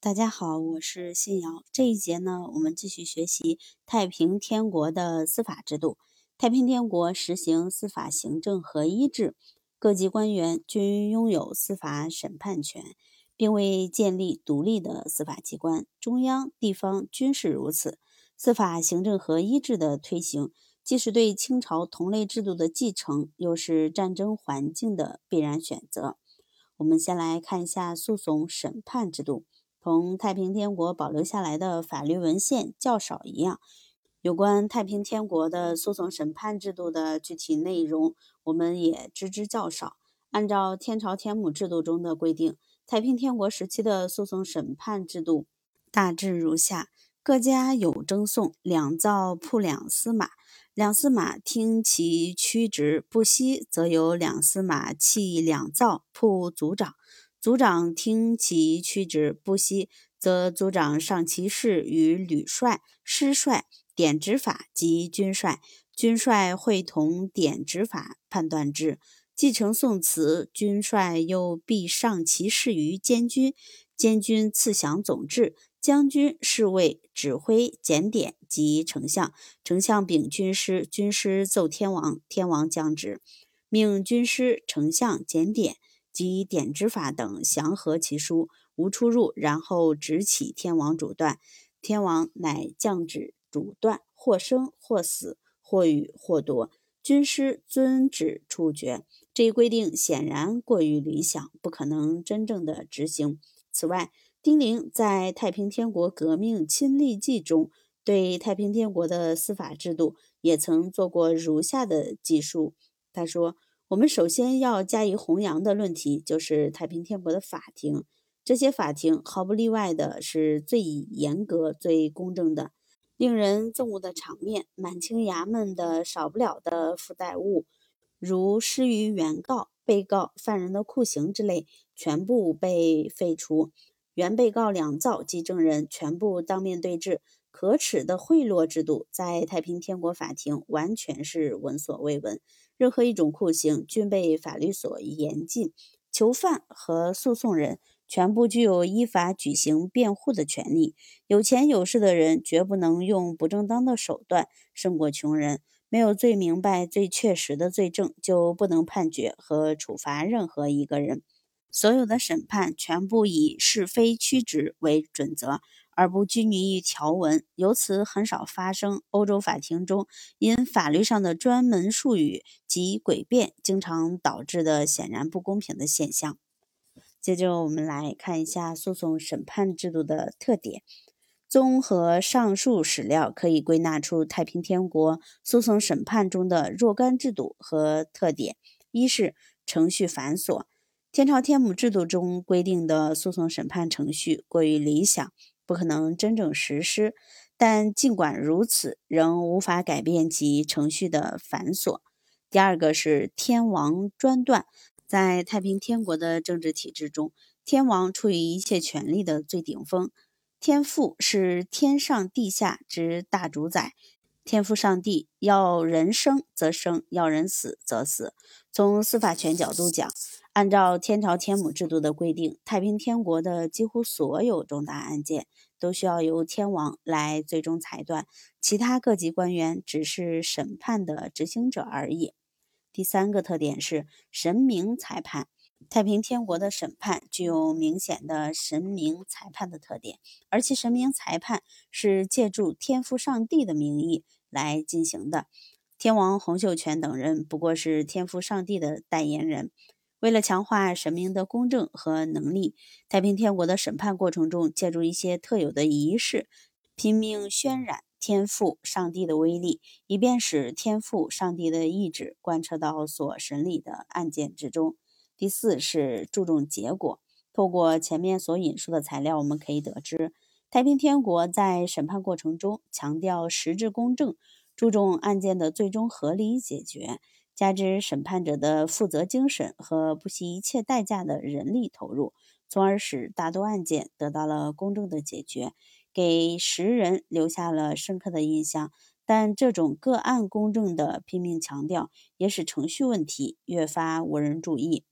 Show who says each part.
Speaker 1: 大家好，我是信瑶。这一节呢，我们继续学习太平天国的司法制度。太平天国实行司法行政合一制，各级官员均拥有司法审判权，并未建立独立的司法机关。中央、地方均是如此。司法行政合一制的推行，既是对清朝同类制度的继承，又是战争环境的必然选择。我们先来看一下诉讼审判制度。同太平天国保留下来的法律文献较少一样，有关太平天国的诉讼审判制度的具体内容，我们也知之较少。按照天朝天母制度中的规定，太平天国时期的诉讼审判制度大致如下：各家有争讼，两造铺两司马，两司马听其曲直不息，则由两司马弃两造铺组长。组长听其屈直不息，则组长上其事与旅帅、师帅、典执法及军帅，军帅会同典执法判断之。继承宋词，军帅又必上其事于监军，监军赐降总制，将军侍卫指挥检点及丞相，丞相禀军师，军师奏天王，天王降旨，命军师、丞相检点。及典执法等详核其书，无出入，然后直起天王主断。天王乃降旨主断，或生或死，或予或夺。军师遵旨处决。这一规定显然过于理想，不可能真正的执行。此外，丁玲在《太平天国革命亲历记》中，对太平天国的司法制度也曾做过如下的记述。他说。我们首先要加以弘扬的论题，就是太平天国的法庭。这些法庭毫不例外的是最严格、最公正的，令人憎恶的场面。满清衙门的少不了的附带物，如施于原告、被告、犯人的酷刑之类，全部被废除。原被告两造及证人全部当面对质。可耻的贿赂制度，在太平天国法庭完全是闻所未闻。任何一种酷刑均被法律所严禁，囚犯和诉讼人全部具有依法举行辩护的权利。有钱有势的人绝不能用不正当的手段胜过穷人。没有最明白、最确实的罪证，就不能判决和处罚任何一个人。所有的审判全部以是非曲直为准则。而不拘泥于条文，由此很少发生欧洲法庭中因法律上的专门术语及诡辩，经常导致的显然不公平的现象。接着，我们来看一下诉讼审判制度的特点。综合上述史料，可以归纳出太平天国诉讼审判中的若干制度和特点：一是程序繁琐，天朝天母制度中规定的诉讼审判程序过于理想。不可能真正实施，但尽管如此，仍无法改变其程序的繁琐。第二个是天王专断，在太平天国的政治体制中，天王处于一切权力的最顶峰，天父是天上地下之大主宰，天父上帝要人生则生，要人死则死。从司法权角度讲，按照天朝天母制度的规定，太平天国的几乎所有重大案件都需要由天王来最终裁断，其他各级官员只是审判的执行者而已。第三个特点是神明裁判，太平天国的审判具有明显的神明裁判的特点，而其神明裁判是借助天父上帝的名义来进行的，天王洪秀全等人不过是天父上帝的代言人。为了强化神明的公正和能力，太平天国的审判过程中，借助一些特有的仪式，拼命渲染天父上帝的威力，以便使天父上帝的意志贯彻到所审理的案件之中。第四是注重结果。透过前面所引述的材料，我们可以得知，太平天国在审判过程中强调实质公正，注重案件的最终合理解决。加之审判者的负责精神和不惜一切代价的人力投入，从而使大多案件得到了公正的解决，给时人留下了深刻的印象。但这种个案公正的拼命强调，也使程序问题越发无人注意。